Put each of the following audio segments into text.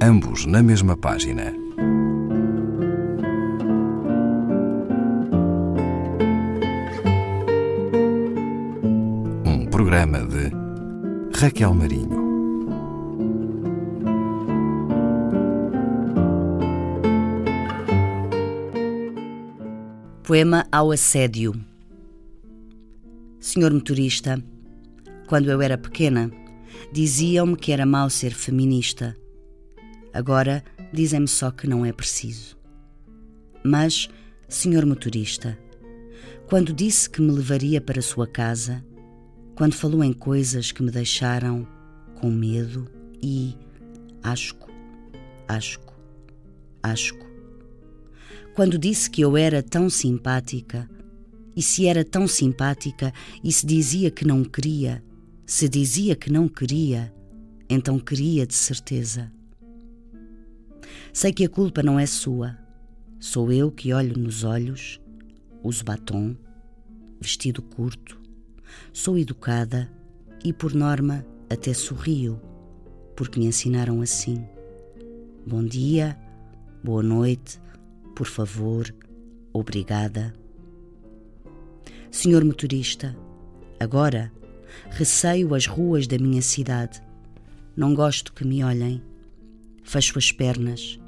ambos na mesma página. Um programa de Raquel Marinho. Poema ao assédio. Senhor motorista, quando eu era pequena, diziam-me que era mau ser feminista. Agora dizem-me só que não é preciso. Mas, senhor motorista, quando disse que me levaria para sua casa, quando falou em coisas que me deixaram com medo e asco, asco, asco quando disse que eu era tão simpática. E se era tão simpática e se dizia que não queria, se dizia que não queria, então queria de certeza. Sei que a culpa não é sua. Sou eu que olho nos olhos, uso batom, vestido curto, sou educada e, por norma, até sorrio, porque me ensinaram assim. Bom dia, boa noite, por favor, obrigada. Senhor motorista, agora receio as ruas da minha cidade. Não gosto que me olhem. Fecho as pernas,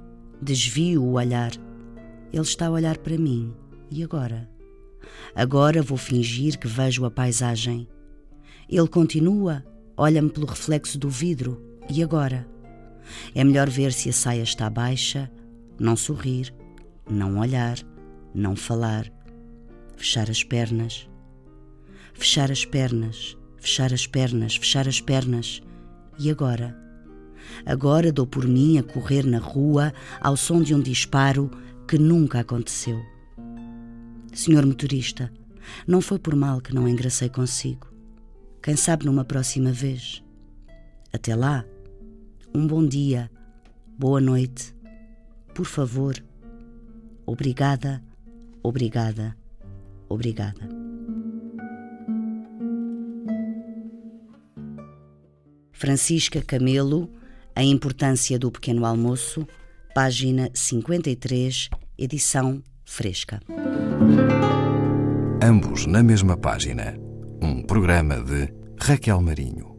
desvio o olhar. Ele está a olhar para mim. E agora? Agora vou fingir que vejo a paisagem. Ele continua, olha-me pelo reflexo do vidro. E agora? É melhor ver se a saia está baixa, não sorrir, não olhar, não falar, fechar as pernas, fechar as pernas, fechar as pernas, fechar as pernas. E agora? Agora dou por mim a correr na rua ao som de um disparo que nunca aconteceu. Senhor motorista, não foi por mal que não engracei consigo. Quem sabe numa próxima vez. Até lá, um bom dia, boa noite. Por favor, Obrigada, obrigada, obrigada. Francisca Camelo, A Importância do Pequeno Almoço, página 53, edição fresca. Ambos na mesma página. Um programa de Raquel Marinho.